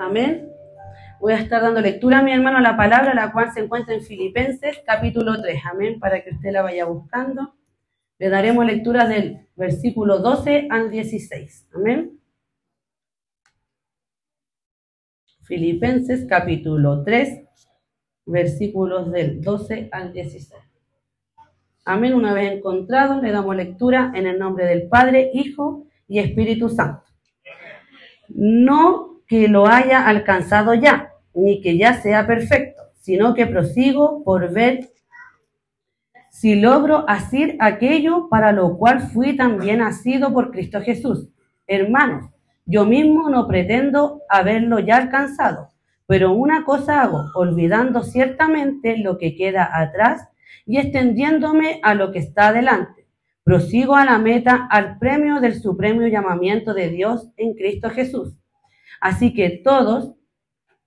Amén. Voy a estar dando lectura a mi hermano la palabra, la cual se encuentra en Filipenses capítulo 3. Amén. Para que usted la vaya buscando. Le daremos lectura del versículo 12 al 16. Amén. Filipenses capítulo 3, versículos del 12 al 16. Amén. Una vez encontrado, le damos lectura en el nombre del Padre, Hijo y Espíritu Santo. No que lo haya alcanzado ya, ni que ya sea perfecto, sino que prosigo por ver si logro hacer aquello para lo cual fui también asido por Cristo Jesús. Hermanos, yo mismo no pretendo haberlo ya alcanzado, pero una cosa hago, olvidando ciertamente lo que queda atrás y extendiéndome a lo que está adelante. Prosigo a la meta, al premio del supremo llamamiento de Dios en Cristo Jesús. Así que todos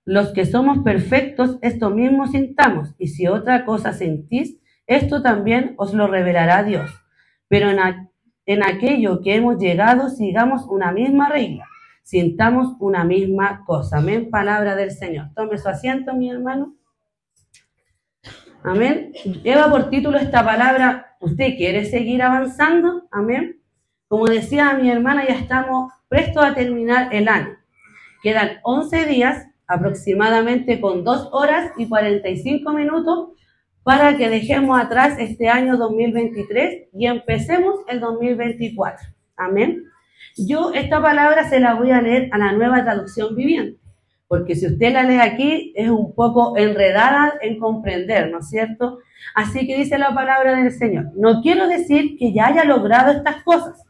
los que somos perfectos, esto mismo sintamos, y si otra cosa sentís, esto también os lo revelará Dios. Pero en, aquello que hemos llegado, sigamos una misma regla, sintamos una misma cosa. Amén, palabra del Señor. Tome su asiento, mi hermano. Amén. Lleva por título esta palabra, ¿usted quiere seguir avanzando? Amén. Como decía mi hermana, ya estamos prestos a terminar el año. Quedan 11 días, aproximadamente con 2 horas y 45 minutos, para que dejemos atrás este año 2023 y empecemos el 2024. Amén. Yo esta palabra se la voy a leer a la nueva traducción viviente, porque si usted la lee aquí es un poco enredada en comprender, ¿no es cierto? Así que dice la palabra del Señor. No quiero decir que ya haya logrado estas cosas,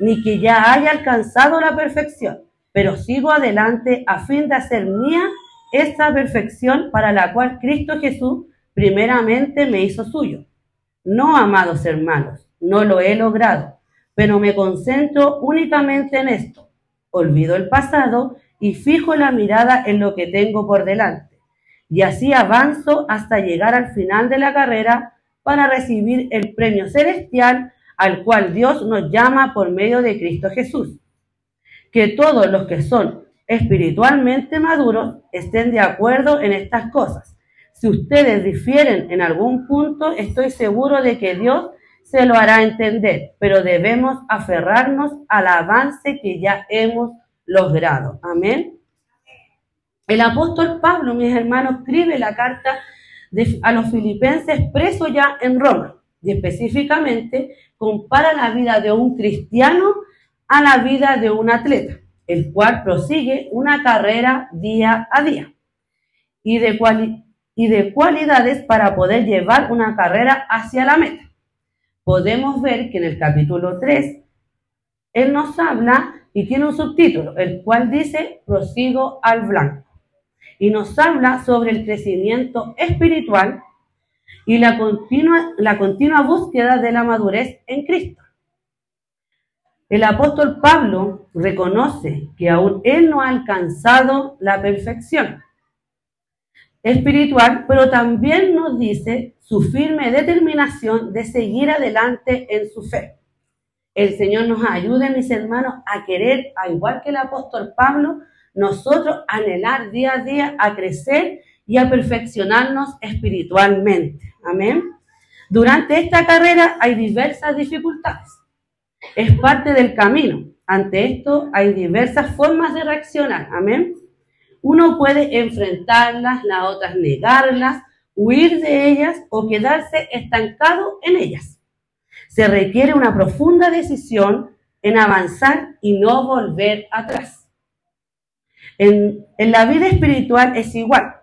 ni que ya haya alcanzado la perfección pero sigo adelante a fin de hacer mía esta perfección para la cual Cristo Jesús primeramente me hizo suyo. No, amados hermanos, no lo he logrado, pero me concentro únicamente en esto. Olvido el pasado y fijo la mirada en lo que tengo por delante. Y así avanzo hasta llegar al final de la carrera para recibir el premio celestial al cual Dios nos llama por medio de Cristo Jesús que todos los que son espiritualmente maduros estén de acuerdo en estas cosas. Si ustedes difieren en algún punto, estoy seguro de que Dios se lo hará entender, pero debemos aferrarnos al avance que ya hemos logrado. Amén. El apóstol Pablo, mis hermanos, escribe la carta a los filipenses presos ya en Roma y específicamente compara la vida de un cristiano a la vida de un atleta, el cual prosigue una carrera día a día y de, y de cualidades para poder llevar una carrera hacia la meta. Podemos ver que en el capítulo 3, él nos habla y tiene un subtítulo, el cual dice, prosigo al blanco. Y nos habla sobre el crecimiento espiritual y la continua, la continua búsqueda de la madurez en Cristo. El apóstol Pablo reconoce que aún él no ha alcanzado la perfección espiritual, pero también nos dice su firme determinación de seguir adelante en su fe. El Señor nos ayude, mis hermanos, a querer, al igual que el apóstol Pablo, nosotros anhelar día a día a crecer y a perfeccionarnos espiritualmente. Amén. Durante esta carrera hay diversas dificultades es parte del camino. Ante esto hay diversas formas de reaccionar. Amén. Uno puede enfrentarlas, las otras negarlas, huir de ellas o quedarse estancado en ellas. Se requiere una profunda decisión en avanzar y no volver atrás. En, en, la vida espiritual es igual.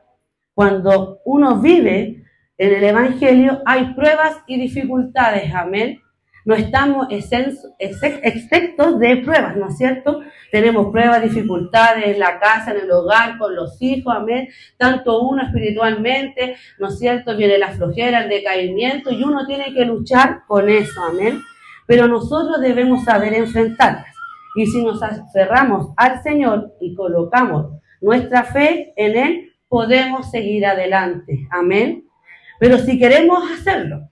Cuando uno vive en el Evangelio hay pruebas y dificultades, amén. No estamos exceptos de pruebas, ¿no es cierto? Tenemos pruebas, dificultades en la casa, en el hogar, con los hijos, amén. Tanto uno espiritualmente, ¿no es cierto? Viene la flojera, el decaimiento y uno tiene que luchar con eso, amén. Pero nosotros debemos saber enfrentarlas. Y si nos aferramos al Señor y colocamos nuestra fe en Él, podemos seguir adelante, amén. Pero si queremos hacerlo,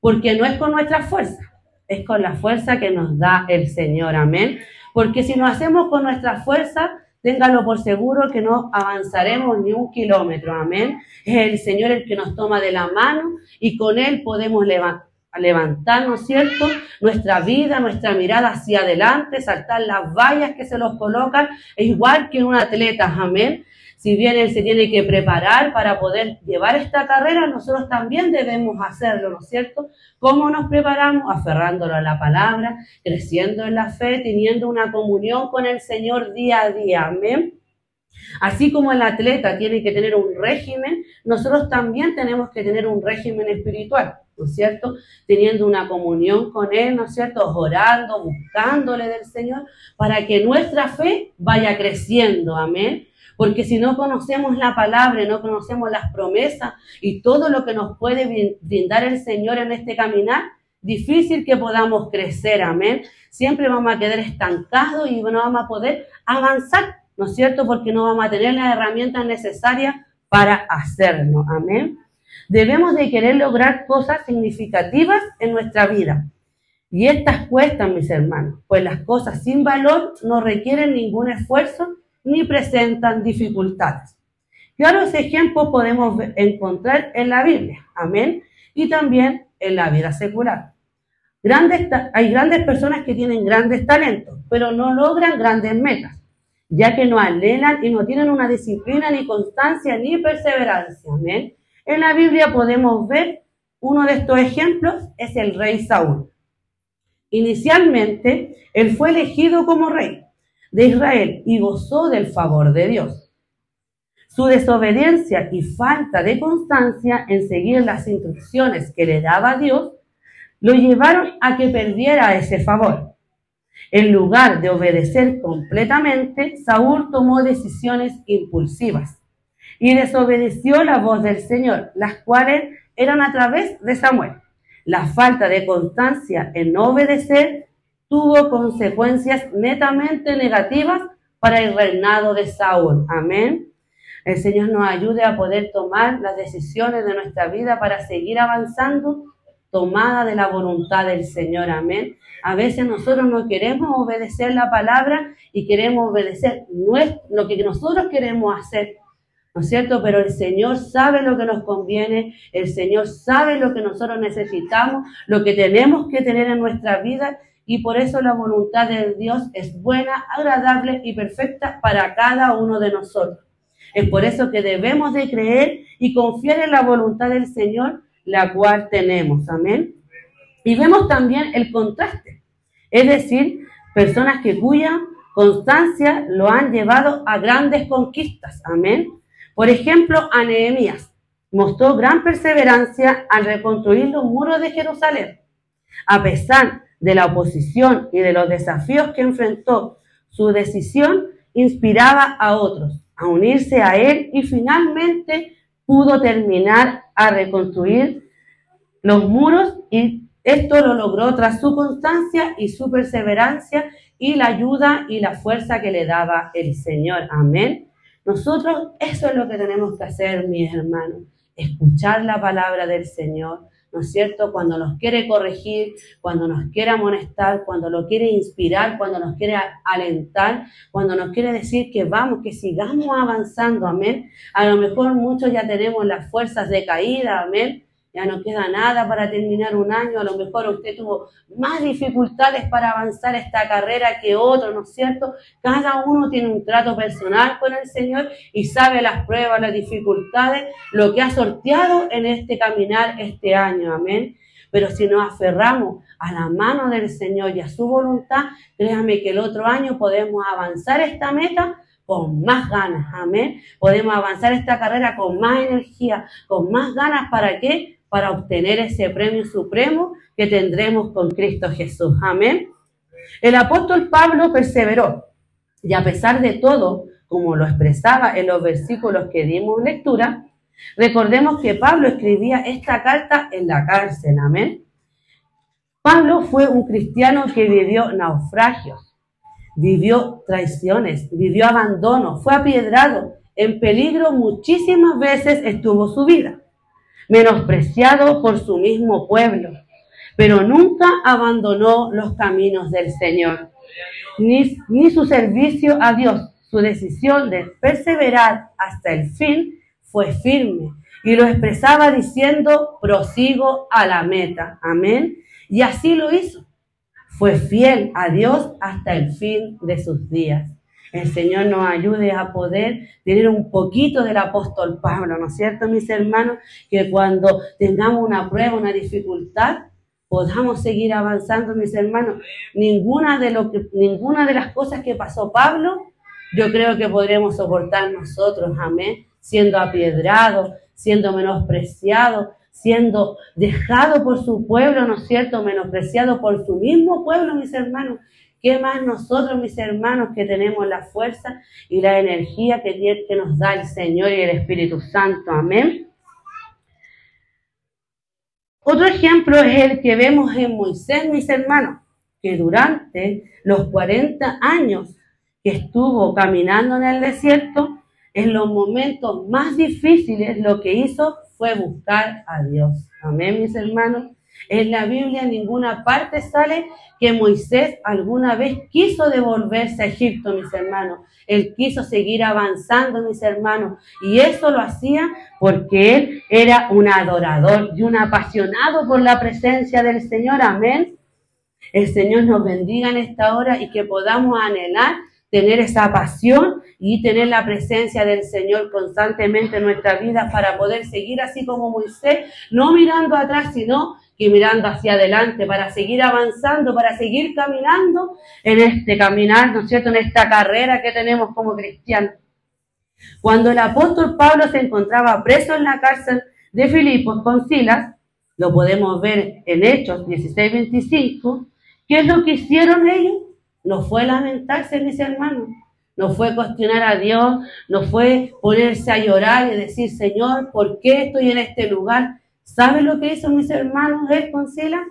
porque no es con nuestra fuerza, es con la fuerza que nos da el Señor, amén. Porque si lo hacemos con nuestra fuerza, téngalo por seguro que no avanzaremos ni un kilómetro, amén. Es el Señor el que nos toma de la mano y con Él podemos levantar levantarnos, ¿cierto? Nuestra vida, nuestra mirada hacia adelante, saltar las vallas que se los colocan, es igual que un atleta, amén. Si bien él se tiene que preparar para poder llevar esta carrera, nosotros también debemos hacerlo, ¿no es cierto? ¿Cómo nos preparamos? Aferrándolo a la palabra, creciendo en la fe, teniendo una comunión con el Señor día a día. Amén. Así como el atleta tiene que tener un régimen, nosotros también tenemos que tener un régimen espiritual, ¿no es cierto? Teniendo una comunión con Él, ¿no es cierto? Orando, buscándole del Señor, para que nuestra fe vaya creciendo, amén. Porque si no conocemos la palabra, no conocemos las promesas y todo lo que nos puede brindar el Señor en este caminar, difícil que podamos crecer, amén. Siempre vamos a quedar estancados y no vamos a poder avanzar, ¿no es cierto? Porque no vamos a tener las herramientas necesarias para hacerlo, amén. Debemos de querer lograr cosas significativas en nuestra vida. Y estas cuestan, mis hermanos, pues las cosas sin valor no requieren ningún esfuerzo ni presentan dificultades. Claros ejemplos podemos encontrar en la Biblia, amén, y también en la vida secular. Hay grandes personas que tienen grandes talentos, pero no logran grandes metas, ya que no anhelan y no tienen una disciplina, ni constancia, ni perseverancia. Amén. En la Biblia podemos ver uno de estos ejemplos, es el rey Saúl. Inicialmente, él fue elegido como rey, de Israel y gozó del favor de Dios. Su desobediencia y falta de constancia en seguir las instrucciones que le daba Dios lo llevaron a que perdiera ese favor. En lugar de obedecer completamente, Saúl tomó decisiones impulsivas y desobedeció la voz del Señor, las cuales eran a través de Samuel. La falta de constancia en no obedecer tuvo consecuencias netamente negativas para el reinado de Saúl. Amén. El Señor nos ayude a poder tomar las decisiones de nuestra vida para seguir avanzando, tomada de la voluntad del Señor. Amén. A veces nosotros no queremos obedecer la palabra y queremos obedecer lo que nosotros queremos hacer. ¿No es cierto? Pero el Señor sabe lo que nos conviene, el Señor sabe lo que nosotros necesitamos, lo que tenemos que tener en nuestra vida y por eso la voluntad de Dios es buena, agradable y perfecta para cada uno de nosotros. Es por eso que debemos de creer y confiar en la voluntad del Señor, la cual tenemos. Amén. Y vemos también el contraste, es decir, personas que cuya constancia lo han llevado a grandes conquistas. Amén. Por ejemplo, a Nehemías mostró gran perseverancia al reconstruir los muros de Jerusalén. A pesar de la oposición y de los desafíos que enfrentó, su decisión inspiraba a otros a unirse a él y finalmente pudo terminar a reconstruir los muros y esto lo logró tras su constancia y su perseverancia y la ayuda y la fuerza que le daba el Señor. Amén. Nosotros eso es lo que tenemos que hacer, mis hermanos, escuchar la palabra del Señor, ¿no es cierto? Cuando nos quiere corregir, cuando nos quiere amonestar, cuando lo quiere inspirar, cuando nos quiere alentar, cuando nos quiere decir que vamos, que sigamos avanzando, amén. A lo mejor muchos ya tenemos las fuerzas de caída, amén ya no queda nada para terminar un año, a lo mejor usted tuvo más dificultades para avanzar esta carrera que otro, ¿no es cierto? Cada uno tiene un trato personal con el Señor y sabe las pruebas, las dificultades, lo que ha sorteado en este caminar este año, amén. Pero si nos aferramos a la mano del Señor y a su voluntad, créame que el otro año podemos avanzar esta meta con más ganas, amén. Podemos avanzar esta carrera con más energía, con más ganas, ¿para qué? Para obtener ese premio supremo que tendremos con Cristo Jesús. Amén. El apóstol Pablo perseveró y a pesar de todo, como lo expresaba en los versículos que dimos lectura, recordemos que Pablo escribía esta carta en la cárcel. Amén. Pablo fue un cristiano que vivió naufragios, vivió traiciones, vivió abandono, fue apiedrado, en peligro muchísimas veces estuvo su vida menospreciado por su mismo pueblo, pero nunca abandonó los caminos del Señor, ni, su servicio a Dios, su decisión de perseverar hasta el fin fue firme y lo expresaba diciendo, prosigo a la meta. Amén. Y así lo hizo. Fue fiel a Dios hasta el fin de sus días. El Señor nos ayude a poder tener un poquito del apóstol Pablo, ¿no es cierto, mis hermanos? Que cuando tengamos una prueba, una dificultad, podamos seguir avanzando, mis hermanos. Ninguna de, lo que, ninguna de las cosas que pasó Pablo, yo creo que podremos soportar nosotros, amén, siendo apiedrados, siendo menospreciados, siendo dejado por su pueblo, ¿no es cierto?, menospreciado por su mismo pueblo, mis hermanos. ¿Qué más nosotros, mis hermanos, que tenemos la fuerza y la energía que, que nos da el Señor y el Espíritu Santo? Amén. Otro ejemplo es el que vemos en Moisés, mis hermanos, que durante los 40 años que estuvo caminando en el desierto, en los momentos más difíciles, lo que hizo fue buscar a Dios. Amén, mis hermanos. En la Biblia en ninguna parte sale que Moisés alguna vez quiso devolverse a Egipto, mis hermanos. Él quiso seguir avanzando, mis hermanos. Y eso lo hacía porque él era un adorador y un apasionado por la presencia del Señor. Amén. El Señor nos bendiga en esta hora y que podamos anhelar tener esa pasión y tener la presencia del Señor constantemente en nuestra vida para poder seguir así como Moisés, no mirando atrás, sino que mirando hacia adelante para seguir avanzando, para seguir caminando en este caminar, ¿no es cierto?, en esta carrera que tenemos como cristianos. Cuando el apóstol Pablo se encontraba preso en la cárcel de Filipos con Silas, lo podemos ver en Hechos 16-25, ¿qué es lo que hicieron ellos? No fue lamentarse, mis hermanos, no fue cuestionar a Dios, no fue ponerse a llorar y decir, Señor, ¿por qué estoy en este lugar? ¿Saben lo que hizo mis hermanos él con Sila?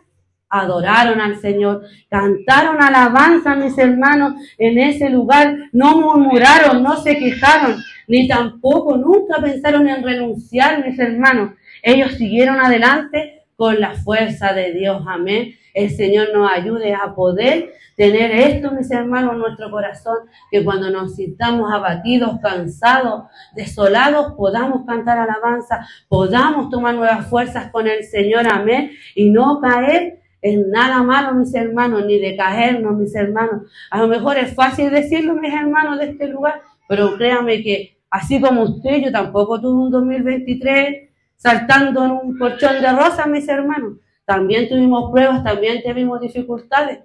Adoraron al Señor, cantaron alabanza, mis hermanos, en ese lugar. No murmuraron, no se quejaron, ni tampoco nunca pensaron en renunciar, mis hermanos. Ellos siguieron adelante con la fuerza de Dios. Amén. El Señor nos ayude a poder tener esto, mis hermanos, en nuestro corazón, que cuando nos sintamos abatidos, cansados, desolados, podamos cantar alabanza, podamos tomar nuevas fuerzas con el Señor, amén, y no caer en nada malo, mis hermanos, ni de caernos, mis hermanos. A lo mejor es fácil decirlo, mis hermanos, de este lugar, pero créame que así como usted, yo tampoco tuve un 2023 saltando en un colchón de rosas, mis hermanos. También tuvimos pruebas, también tuvimos dificultades.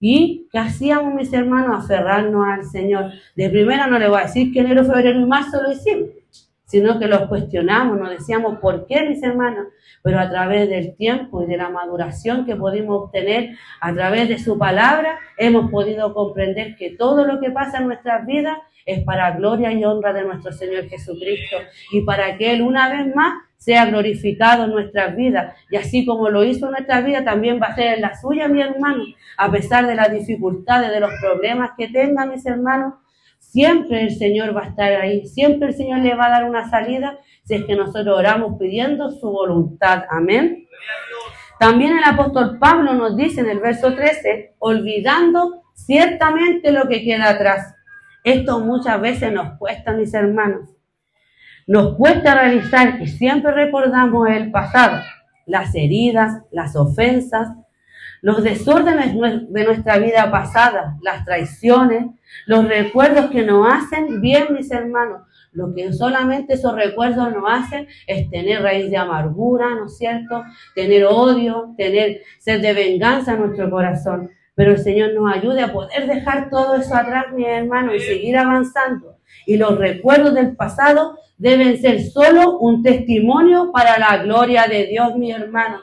¿Y qué hacíamos, mis hermanos? Aferrarnos al Señor. De primera no le voy a decir que enero, febrero y marzo lo hicimos, sino que los cuestionamos, nos decíamos, ¿por qué, mis hermanos? Pero a través del tiempo y de la maduración que pudimos obtener a través de su palabra, hemos podido comprender que todo lo que pasa en nuestras vidas es para gloria y honra de nuestro Señor Jesucristo y para que Él una vez más sea glorificado en nuestras vidas. Y así como lo hizo en nuestras vidas, también va a ser en la suya, mi hermano. A pesar de las dificultades, de los problemas que tengan mis hermanos, siempre el Señor va a estar ahí. Siempre el Señor le va a dar una salida si es que nosotros oramos pidiendo su voluntad. Amén. También el apóstol Pablo nos dice en el verso 13, olvidando ciertamente lo que queda atrás. Esto muchas veces nos cuesta, mis hermanos. Nos cuesta realizar y siempre recordamos el pasado, las heridas, las ofensas, los desórdenes de nuestra vida pasada, las traiciones, los recuerdos que nos hacen bien, mis hermanos. Lo que solamente esos recuerdos nos hacen es tener raíz de amargura, ¿no es cierto? Tener odio, tener sed de venganza en nuestro corazón. Pero el Señor nos ayude a poder dejar todo eso atrás, mis hermanos, y seguir avanzando. Y los recuerdos del pasado deben ser solo un testimonio para la gloria de Dios, mi hermano.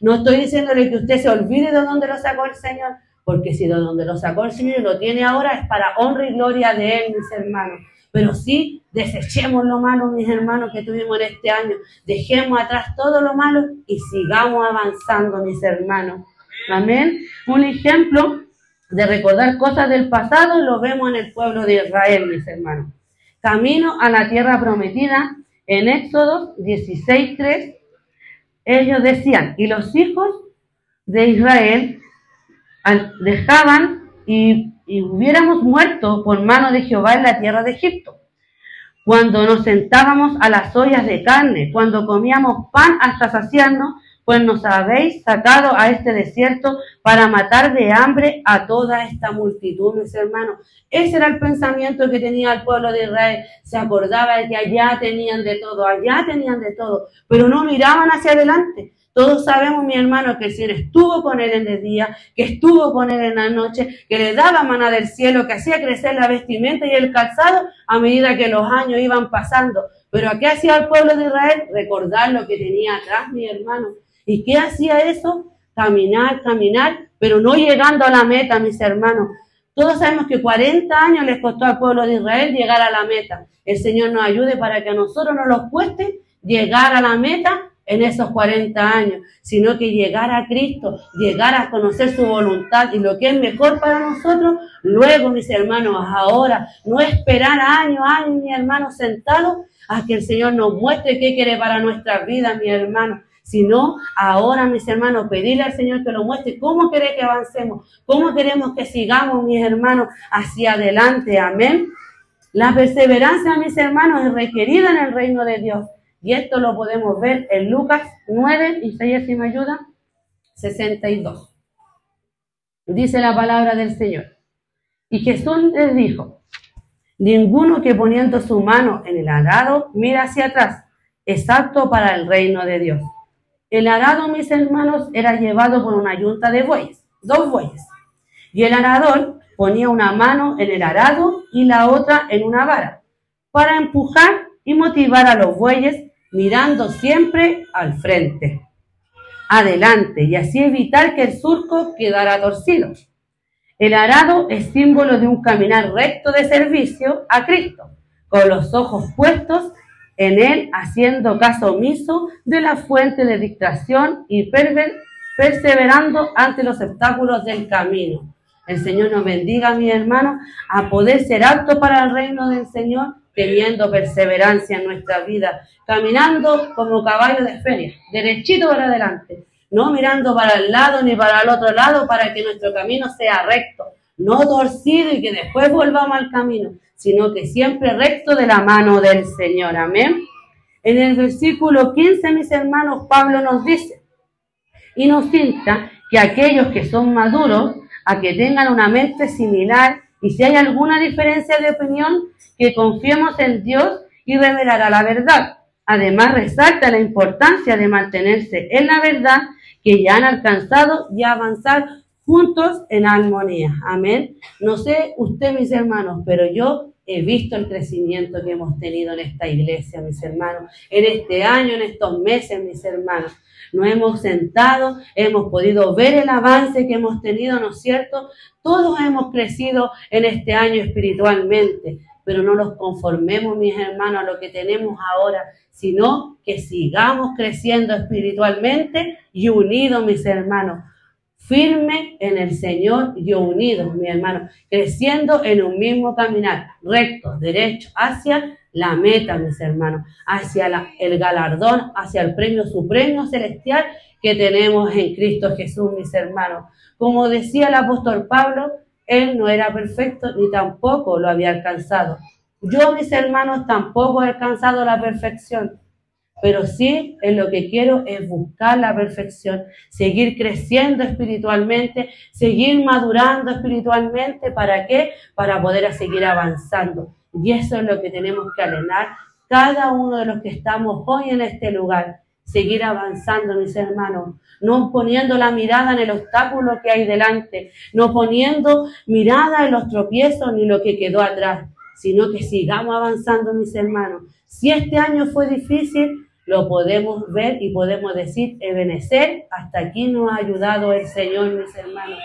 No estoy diciéndole que usted se olvide de dónde lo sacó el Señor, porque si de dónde lo sacó el Señor y lo tiene ahora es para honra y gloria de Él, mis hermanos. Pero sí, desechemos lo malo, mis hermanos, que tuvimos en este año. Dejemos atrás todo lo malo y sigamos avanzando, mis hermanos. Amén. Un ejemplo de recordar cosas del pasado lo vemos en el pueblo de Israel, mis hermanos camino a la tierra prometida, en Éxodo 16.3, ellos decían, y los hijos de Israel dejaban y y hubiéramos muerto por mano de Jehová en la tierra de Egipto. Cuando nos sentábamos a las ollas de carne, cuando comíamos pan hasta saciarnos, pues nos habéis sacado a este desierto para matar de hambre a toda esta multitud, mis hermanos. Ese era el pensamiento que tenía el pueblo de Israel. Se acordaba de que allá tenían de todo, allá tenían de todo, pero no miraban hacia adelante. Todos sabemos, mi hermano, que el Señor estuvo con él en el día, que estuvo con él en la noche, que le daba maná del cielo, que hacía crecer la vestimenta y el calzado a medida que los años iban pasando. Pero ¿qué hacía el pueblo de Israel? Recordar lo que tenía atrás, mi hermano. ¿Y qué hacía eso? Caminar, caminar, pero no llegando a la meta, mis hermanos. Todos sabemos que 40 años les costó al pueblo de Israel llegar a la meta. El Señor nos ayude para que a nosotros no nos cueste llegar a la meta en esos 40 años, sino que llegar a Cristo, llegar a conocer su voluntad y lo que es mejor para nosotros, luego, mis hermanos, ahora, no esperar años, años, mi hermano, sentado a que el Señor nos muestre qué quiere para nuestra vida, mi hermano sino ahora, mis hermanos, pedirle al Señor que lo muestre cómo quiere que avancemos, cómo queremos que sigamos, mis hermanos, hacia adelante. Amén. La perseverancia, mis hermanos, es requerida en el reino de Dios. Y esto lo podemos ver en Lucas 9, y si me ayuda, 62. Dice la palabra del Señor. Y Jesús les dijo, ninguno que poniendo su mano en el arado mira hacia atrás, es apto para el reino de Dios. El arado, mis hermanos, era llevado por una yunta de bueyes, dos bueyes. Y el arador ponía una mano en el arado y la otra en una vara, para empujar y motivar a los bueyes mirando siempre al frente, adelante, y así evitar que el surco quedara torcido. El arado es símbolo de un caminar recto de servicio a Cristo, con los ojos puestos en él haciendo caso omiso de la fuente de distracción y perseverando ante los obstáculos del camino. El Señor nos bendiga, mi hermano, a poder ser apto para el reino del Señor, teniendo perseverancia en nuestra vida, caminando como caballo de feria, derechito para adelante, no mirando para el lado ni para el otro lado para que nuestro camino sea recto, no torcido y que después volvamos al camino, sino que siempre recto de la mano del Señor. Amén. En el versículo 15, mis hermanos, Pablo nos dice, y nos insta que aquellos que son maduros, a que tengan una mente similar, y si hay alguna diferencia de opinión, que confiemos en Dios y revelará la verdad. Además, resalta la importancia de mantenerse en la verdad que ya han alcanzado y avanzar juntos en armonía. Amén. No sé usted, mis hermanos, pero yo he visto el crecimiento que hemos tenido en esta iglesia, mis hermanos, en este año, en estos meses, mis hermanos. Nos hemos sentado, hemos podido ver el avance que hemos tenido, ¿no es cierto? Todos hemos crecido en este año espiritualmente, pero no nos conformemos, mis hermanos, a lo que tenemos ahora, sino que sigamos creciendo espiritualmente y unidos, mis hermanos firme en el Señor y unidos, mi hermano, creciendo en un mismo caminar, recto, derecho, hacia la meta, mis hermanos, hacia el galardón, hacia el premio supremo celestial que tenemos en Cristo Jesús, mis hermanos. Como decía el apóstol Pablo, él no era perfecto ni tampoco lo había alcanzado. Yo, mis hermanos, tampoco he alcanzado la perfección, pero sí en lo que quiero es buscar la perfección, seguir creciendo espiritualmente, seguir madurando espiritualmente. ¿Para qué? Para poder seguir avanzando. Y eso es lo que tenemos que alenar cada uno de los que estamos hoy en este lugar. Seguir avanzando, mis hermanos, no poniendo la mirada en el obstáculo que hay delante, no poniendo mirada en los tropiezos ni lo que quedó atrás, sino que sigamos avanzando, mis hermanos. Si este año fue difícil, lo podemos ver y podemos decir, Ebenecer, hasta aquí nos ha ayudado el Señor, mis hermanos.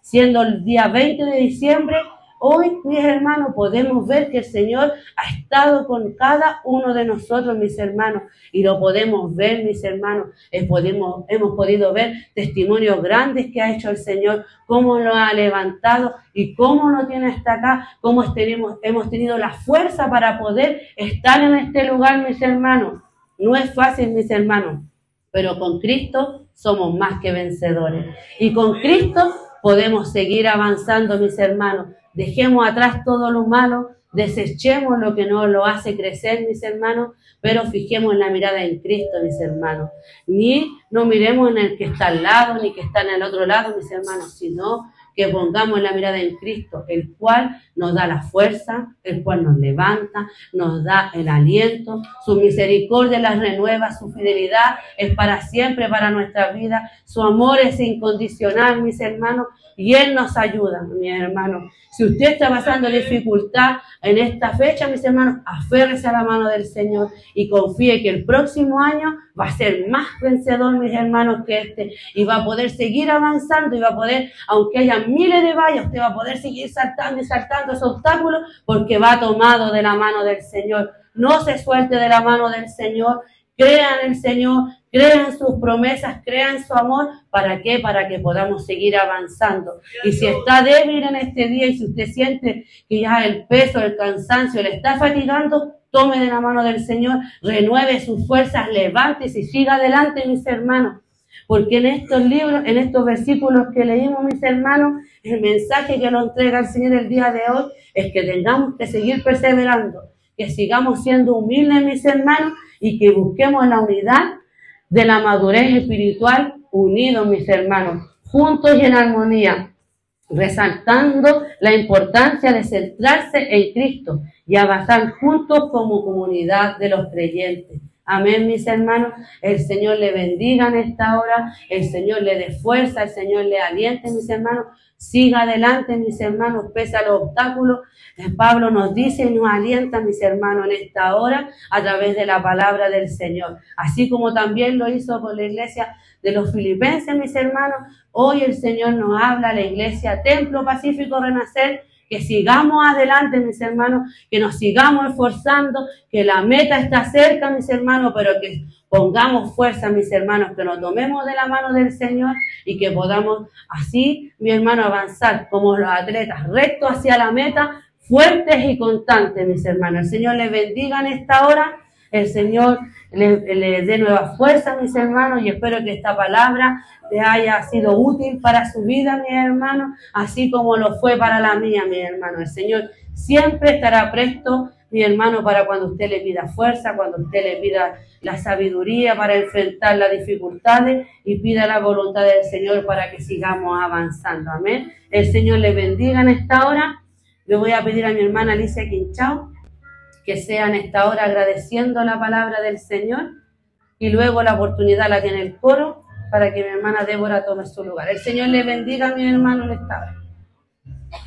Siendo el día 20 de diciembre, hoy, mis hermanos, podemos ver que el Señor ha estado con cada uno de nosotros, mis hermanos, y lo podemos ver, mis hermanos. Podemos, hemos podido ver testimonios grandes que ha hecho el Señor, cómo lo ha levantado y cómo lo tiene hasta acá, cómo tenemos, hemos tenido la fuerza para poder estar en este lugar, mis hermanos. No es fácil, mis hermanos, pero con Cristo somos más que vencedores. Y con Cristo podemos seguir avanzando, mis hermanos. dejemos atrás todo lo malo, desechemos lo que no lo hace crecer, mis hermanos, pero fijemos la mirada en Cristo, mis hermanos. Ni no miremos en el que está al lado, ni que está en el otro lado, mis hermanos, sino que pongamos la mirada en Cristo, el cual nos da la fuerza, el cual nos levanta, nos da el aliento, su misericordia las renueva, su fidelidad es para siempre para nuestra vida, su amor es incondicional, mis hermanos, y Él nos ayuda, mis hermanos. Si usted está pasando dificultad en esta fecha, mis hermanos, aférrese a la mano del Señor y confíe que el próximo año va a ser más vencedor, mis hermanos, que este, y va a poder seguir avanzando y va a poder, aunque haya miles de vallas, usted va a poder seguir saltando y saltando esos obstáculos porque va tomado de la mano del Señor. No se suelte de la mano del Señor. Crea en el Señor, crean sus promesas, crean su amor. ¿Para qué? Para que podamos seguir avanzando. Y si está débil en este día y si usted siente que ya el peso, el cansancio le está fatigando, tome de la mano del Señor, renueve sus fuerzas, levántese y siga adelante, mis hermanos. Porque en estos libros, en estos versículos que leímos, mis hermanos, el mensaje que nos entrega el Señor el día de hoy es que tengamos que seguir perseverando, que sigamos siendo humildes, mis hermanos, y que busquemos la unidad de la madurez espiritual unidos, mis hermanos, juntos y en armonía, resaltando la importancia de centrarse en Cristo y avanzar juntos como comunidad de los creyentes. Amén, mis hermanos. El Señor le bendiga en esta hora, el Señor le dé fuerza, el Señor le aliente, mis hermanos. Siga adelante, mis hermanos, pese a los obstáculos. Eh, Pablo nos dice y nos alienta, mis hermanos, en esta hora a través de la palabra del Señor. Así como también lo hizo con la iglesia de los filipenses, mis hermanos. Hoy el Señor nos habla, la iglesia Templo Pacífico Renacer, que sigamos adelante, mis hermanos, que nos sigamos esforzando, que la meta está cerca, mis hermanos, pero que pongamos fuerza, mis hermanos, que nos tomemos de la mano del Señor y que podamos así, mi hermano, avanzar como los atletas, recto hacia la meta, fuertes y constantes, mis hermanos. El Señor les bendiga en esta hora. El Señor les, dé nueva fuerza, mis hermanos, y espero que esta palabra le haya sido útil para su vida, mis hermanos, así como lo fue para la mía, mi hermano. El Señor siempre estará presto, mi hermano, para cuando usted le pida fuerza, cuando usted le pida la sabiduría para enfrentar las dificultades y pida la voluntad del Señor para que sigamos avanzando. Amén. El Señor le bendiga en esta hora. Le voy a pedir a mi hermana Alicia Quinchao que sea en esta hora agradeciendo la palabra del Señor y luego la oportunidad la tiene el coro para que mi hermana Débora tome su lugar. El Señor le bendiga a mi hermano en esta.